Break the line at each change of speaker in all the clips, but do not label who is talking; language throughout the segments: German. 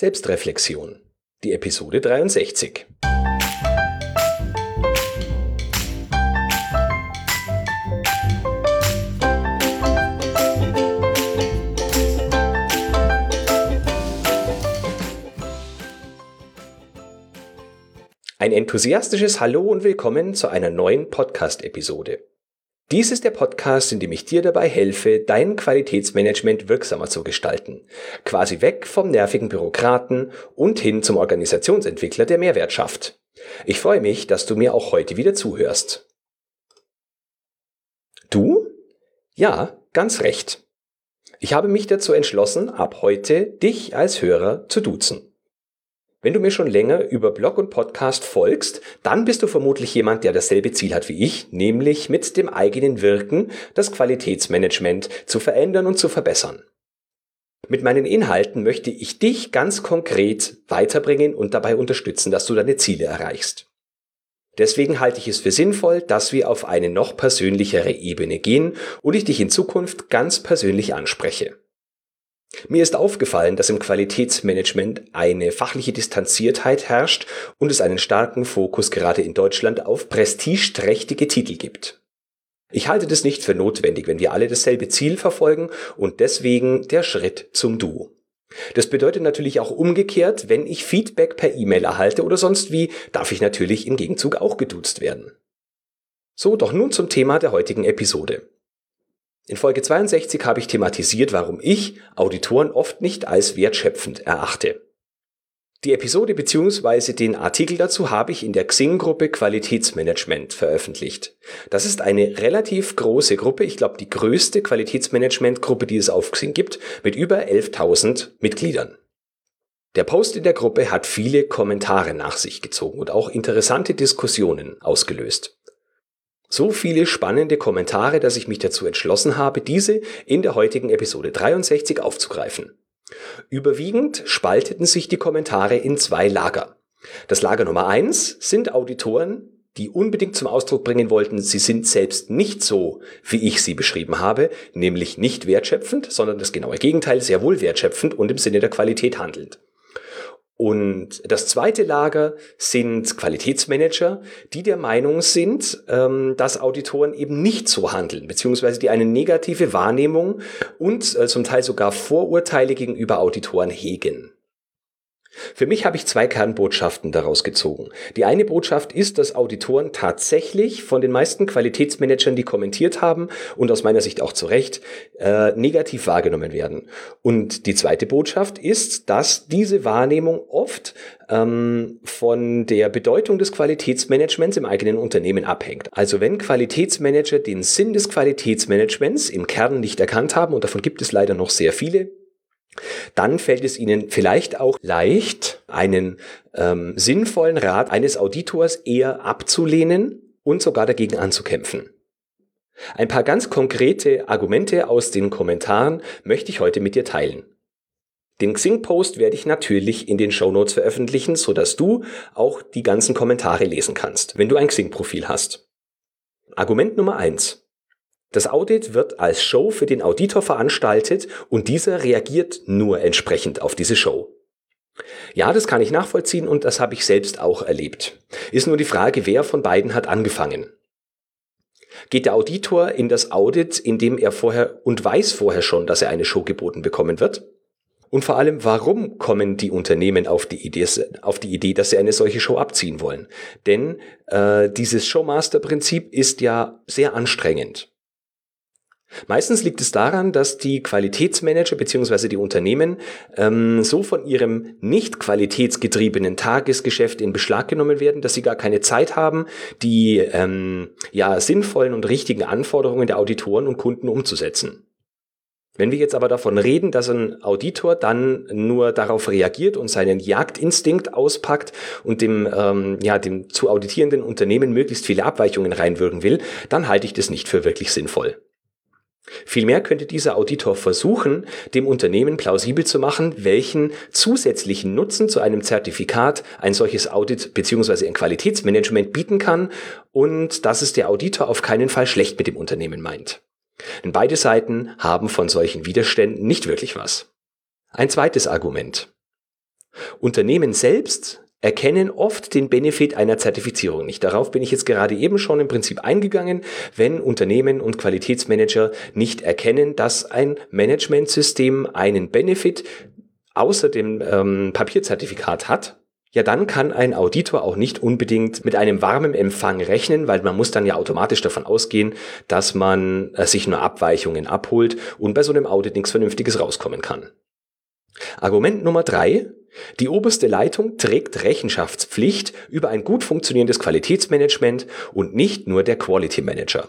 Selbstreflexion, die Episode 63. Ein enthusiastisches Hallo und willkommen zu einer neuen Podcast-Episode. Dies ist der Podcast, in dem ich dir dabei helfe, dein Qualitätsmanagement wirksamer zu gestalten. Quasi weg vom nervigen Bürokraten und hin zum Organisationsentwickler, der Mehrwert schafft. Ich freue mich, dass du mir auch heute wieder zuhörst. Du? Ja, ganz recht. Ich habe mich dazu entschlossen, ab heute dich als Hörer zu duzen. Wenn du mir schon länger über Blog und Podcast folgst, dann bist du vermutlich jemand, der dasselbe Ziel hat wie ich, nämlich mit dem eigenen Wirken das Qualitätsmanagement zu verändern und zu verbessern. Mit meinen Inhalten möchte ich dich ganz konkret weiterbringen und dabei unterstützen, dass du deine Ziele erreichst. Deswegen halte ich es für sinnvoll, dass wir auf eine noch persönlichere Ebene gehen und ich dich in Zukunft ganz persönlich anspreche. Mir ist aufgefallen, dass im Qualitätsmanagement eine fachliche Distanziertheit herrscht und es einen starken Fokus gerade in Deutschland auf prestigeträchtige Titel gibt. Ich halte das nicht für notwendig, wenn wir alle dasselbe Ziel verfolgen und deswegen der Schritt zum Du. Das bedeutet natürlich auch umgekehrt, wenn ich Feedback per E-Mail erhalte oder sonst wie, darf ich natürlich im Gegenzug auch geduzt werden. So, doch nun zum Thema der heutigen Episode. In Folge 62 habe ich thematisiert, warum ich Auditoren oft nicht als wertschöpfend erachte. Die Episode bzw. den Artikel dazu habe ich in der Xing-Gruppe Qualitätsmanagement veröffentlicht. Das ist eine relativ große Gruppe, ich glaube die größte Qualitätsmanagement-Gruppe, die es auf Xing gibt, mit über 11.000 Mitgliedern. Der Post in der Gruppe hat viele Kommentare nach sich gezogen und auch interessante Diskussionen ausgelöst. So viele spannende Kommentare, dass ich mich dazu entschlossen habe, diese in der heutigen Episode 63 aufzugreifen. Überwiegend spalteten sich die Kommentare in zwei Lager. Das Lager Nummer eins sind Auditoren, die unbedingt zum Ausdruck bringen wollten, sie sind selbst nicht so, wie ich sie beschrieben habe, nämlich nicht wertschöpfend, sondern das genaue Gegenteil, sehr wohl wertschöpfend und im Sinne der Qualität handelnd. Und das zweite Lager sind Qualitätsmanager, die der Meinung sind, ähm, dass Auditoren eben nicht so handeln, beziehungsweise die eine negative Wahrnehmung und äh, zum Teil sogar Vorurteile gegenüber Auditoren hegen. Für mich habe ich zwei Kernbotschaften daraus gezogen. Die eine Botschaft ist, dass Auditoren tatsächlich von den meisten Qualitätsmanagern, die kommentiert haben und aus meiner Sicht auch zu Recht, äh, negativ wahrgenommen werden. Und die zweite Botschaft ist, dass diese Wahrnehmung oft ähm, von der Bedeutung des Qualitätsmanagements im eigenen Unternehmen abhängt. Also wenn Qualitätsmanager den Sinn des Qualitätsmanagements im Kern nicht erkannt haben, und davon gibt es leider noch sehr viele, dann fällt es Ihnen vielleicht auch leicht, einen ähm, sinnvollen Rat eines Auditors eher abzulehnen und sogar dagegen anzukämpfen. Ein paar ganz konkrete Argumente aus den Kommentaren möchte ich heute mit dir teilen. Den Xing-Post werde ich natürlich in den Show Notes veröffentlichen, sodass du auch die ganzen Kommentare lesen kannst, wenn du ein Xing-Profil hast. Argument Nummer eins: das Audit wird als Show für den Auditor veranstaltet und dieser reagiert nur entsprechend auf diese Show. Ja, das kann ich nachvollziehen und das habe ich selbst auch erlebt. Ist nur die Frage, wer von beiden hat angefangen. Geht der Auditor in das Audit, indem er vorher und weiß vorher schon, dass er eine Show geboten bekommen wird? Und vor allem, warum kommen die Unternehmen auf die Idee, auf die Idee dass sie eine solche Show abziehen wollen? Denn äh, dieses Showmaster-Prinzip ist ja sehr anstrengend. Meistens liegt es daran, dass die Qualitätsmanager bzw. die Unternehmen ähm, so von ihrem nicht qualitätsgetriebenen Tagesgeschäft in Beschlag genommen werden, dass sie gar keine Zeit haben, die ähm, ja sinnvollen und richtigen Anforderungen der Auditoren und Kunden umzusetzen. Wenn wir jetzt aber davon reden, dass ein Auditor dann nur darauf reagiert und seinen Jagdinstinkt auspackt und dem, ähm, ja, dem zu auditierenden Unternehmen möglichst viele Abweichungen reinwirken will, dann halte ich das nicht für wirklich sinnvoll. Vielmehr könnte dieser Auditor versuchen, dem Unternehmen plausibel zu machen, welchen zusätzlichen Nutzen zu einem Zertifikat ein solches Audit bzw. ein Qualitätsmanagement bieten kann und dass es der Auditor auf keinen Fall schlecht mit dem Unternehmen meint. Denn beide Seiten haben von solchen Widerständen nicht wirklich was. Ein zweites Argument. Unternehmen selbst erkennen oft den Benefit einer Zertifizierung nicht. Darauf bin ich jetzt gerade eben schon im Prinzip eingegangen, wenn Unternehmen und Qualitätsmanager nicht erkennen, dass ein Managementsystem einen Benefit außer dem ähm, Papierzertifikat hat, ja dann kann ein Auditor auch nicht unbedingt mit einem warmen Empfang rechnen, weil man muss dann ja automatisch davon ausgehen, dass man äh, sich nur Abweichungen abholt und bei so einem Audit nichts Vernünftiges rauskommen kann. Argument Nummer drei. Die oberste Leitung trägt Rechenschaftspflicht über ein gut funktionierendes Qualitätsmanagement und nicht nur der Quality Manager.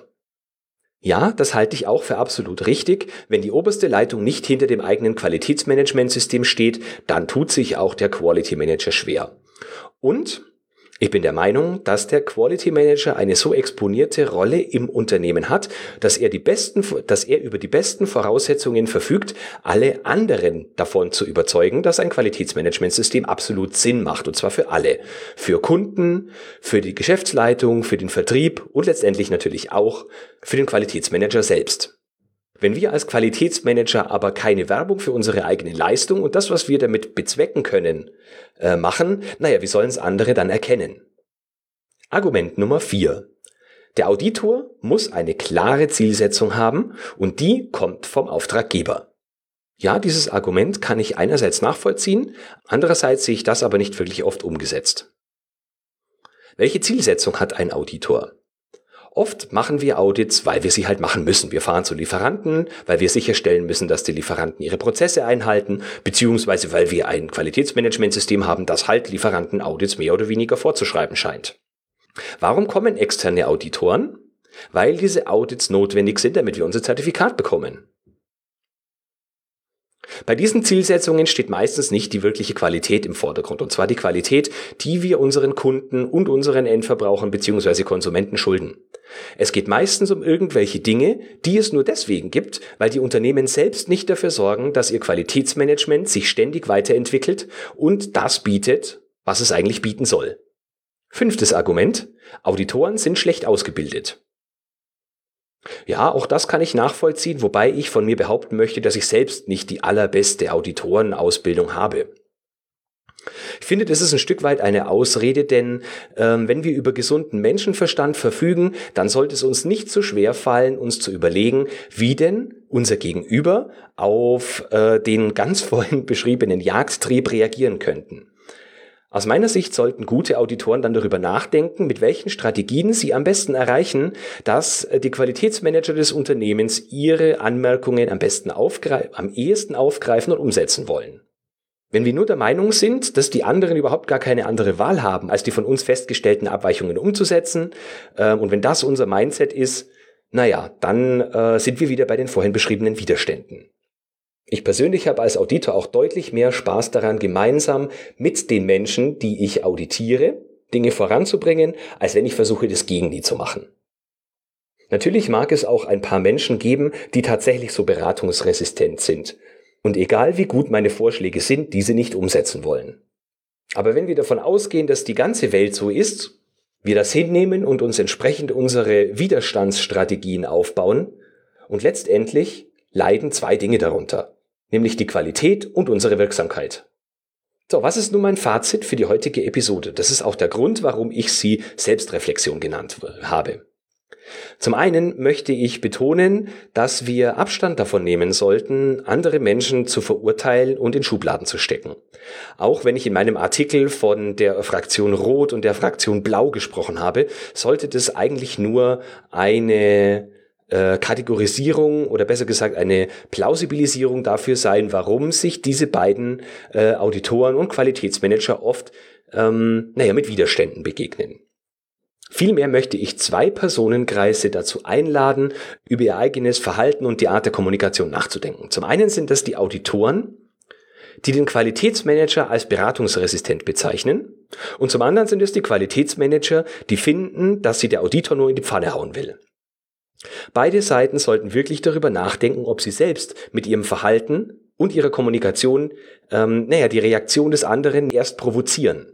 Ja, das halte ich auch für absolut richtig. Wenn die oberste Leitung nicht hinter dem eigenen Qualitätsmanagementsystem steht, dann tut sich auch der Quality Manager schwer. Und ich bin der Meinung, dass der Quality Manager eine so exponierte Rolle im Unternehmen hat, dass er die besten, dass er über die besten Voraussetzungen verfügt, alle anderen davon zu überzeugen, dass ein Qualitätsmanagementsystem absolut Sinn macht. Und zwar für alle. Für Kunden, für die Geschäftsleitung, für den Vertrieb und letztendlich natürlich auch für den Qualitätsmanager selbst. Wenn wir als Qualitätsmanager aber keine Werbung für unsere eigene Leistung und das, was wir damit bezwecken können, äh, machen, naja, wie sollen es andere dann erkennen? Argument Nummer vier: Der Auditor muss eine klare Zielsetzung haben und die kommt vom Auftraggeber. Ja, dieses Argument kann ich einerseits nachvollziehen, andererseits sehe ich das aber nicht wirklich oft umgesetzt. Welche Zielsetzung hat ein Auditor? Oft machen wir Audits, weil wir sie halt machen müssen. Wir fahren zu Lieferanten, weil wir sicherstellen müssen, dass die Lieferanten ihre Prozesse einhalten, beziehungsweise weil wir ein Qualitätsmanagementsystem haben, das halt Lieferanten Audits mehr oder weniger vorzuschreiben scheint. Warum kommen externe Auditoren? Weil diese Audits notwendig sind, damit wir unser Zertifikat bekommen. Bei diesen Zielsetzungen steht meistens nicht die wirkliche Qualität im Vordergrund, und zwar die Qualität, die wir unseren Kunden und unseren Endverbrauchern bzw. Konsumenten schulden. Es geht meistens um irgendwelche Dinge, die es nur deswegen gibt, weil die Unternehmen selbst nicht dafür sorgen, dass ihr Qualitätsmanagement sich ständig weiterentwickelt und das bietet, was es eigentlich bieten soll. Fünftes Argument. Auditoren sind schlecht ausgebildet. Ja, auch das kann ich nachvollziehen, wobei ich von mir behaupten möchte, dass ich selbst nicht die allerbeste Auditorenausbildung habe. Ich finde, das ist ein Stück weit eine Ausrede, denn ähm, wenn wir über gesunden Menschenverstand verfügen, dann sollte es uns nicht so schwer fallen, uns zu überlegen, wie denn unser Gegenüber auf äh, den ganz vorhin beschriebenen Jagdtrieb reagieren könnten. Aus meiner Sicht sollten gute Auditoren dann darüber nachdenken, mit welchen Strategien sie am besten erreichen, dass äh, die Qualitätsmanager des Unternehmens ihre Anmerkungen am besten aufgreifen, am ehesten aufgreifen und umsetzen wollen. Wenn wir nur der Meinung sind, dass die anderen überhaupt gar keine andere Wahl haben, als die von uns festgestellten Abweichungen umzusetzen, äh, und wenn das unser Mindset ist, naja, dann äh, sind wir wieder bei den vorhin beschriebenen Widerständen. Ich persönlich habe als Auditor auch deutlich mehr Spaß daran, gemeinsam mit den Menschen, die ich auditiere, Dinge voranzubringen, als wenn ich versuche, das gegen die zu machen. Natürlich mag es auch ein paar Menschen geben, die tatsächlich so beratungsresistent sind und egal wie gut meine Vorschläge sind, diese nicht umsetzen wollen. Aber wenn wir davon ausgehen, dass die ganze Welt so ist, wir das hinnehmen und uns entsprechend unsere Widerstandsstrategien aufbauen und letztendlich leiden zwei Dinge darunter nämlich die Qualität und unsere Wirksamkeit. So, was ist nun mein Fazit für die heutige Episode? Das ist auch der Grund, warum ich sie Selbstreflexion genannt habe. Zum einen möchte ich betonen, dass wir Abstand davon nehmen sollten, andere Menschen zu verurteilen und in Schubladen zu stecken. Auch wenn ich in meinem Artikel von der Fraktion Rot und der Fraktion Blau gesprochen habe, sollte das eigentlich nur eine äh, Kategorisierung oder besser gesagt eine Plausibilisierung dafür sein, warum sich diese beiden äh, Auditoren und Qualitätsmanager oft ähm, naja, mit Widerständen begegnen. Vielmehr möchte ich zwei Personenkreise dazu einladen, über ihr eigenes Verhalten und die Art der Kommunikation nachzudenken. Zum einen sind das die Auditoren, die den Qualitätsmanager als beratungsresistent bezeichnen. Und zum anderen sind es die Qualitätsmanager, die finden, dass sie der Auditor nur in die Pfanne hauen will. Beide Seiten sollten wirklich darüber nachdenken, ob sie selbst mit ihrem Verhalten und ihrer Kommunikation, ähm, naja, die Reaktion des anderen erst provozieren.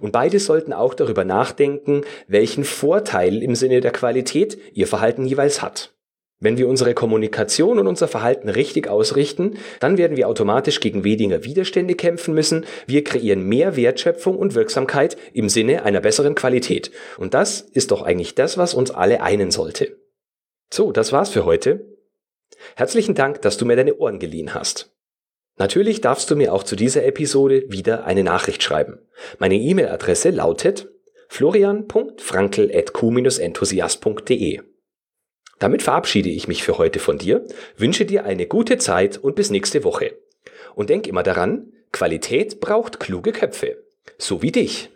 Und beide sollten auch darüber nachdenken, welchen Vorteil im Sinne der Qualität ihr Verhalten jeweils hat. Wenn wir unsere Kommunikation und unser Verhalten richtig ausrichten, dann werden wir automatisch gegen weniger Widerstände kämpfen müssen, wir kreieren mehr Wertschöpfung und Wirksamkeit im Sinne einer besseren Qualität. Und das ist doch eigentlich das, was uns alle einen sollte. So, das war's für heute. Herzlichen Dank, dass du mir deine Ohren geliehen hast. Natürlich darfst du mir auch zu dieser Episode wieder eine Nachricht schreiben. Meine E-Mail-Adresse lautet florian.frankel.q-enthusiast.de. Damit verabschiede ich mich für heute von dir, wünsche dir eine gute Zeit und bis nächste Woche. Und denk immer daran, Qualität braucht kluge Köpfe. So wie dich.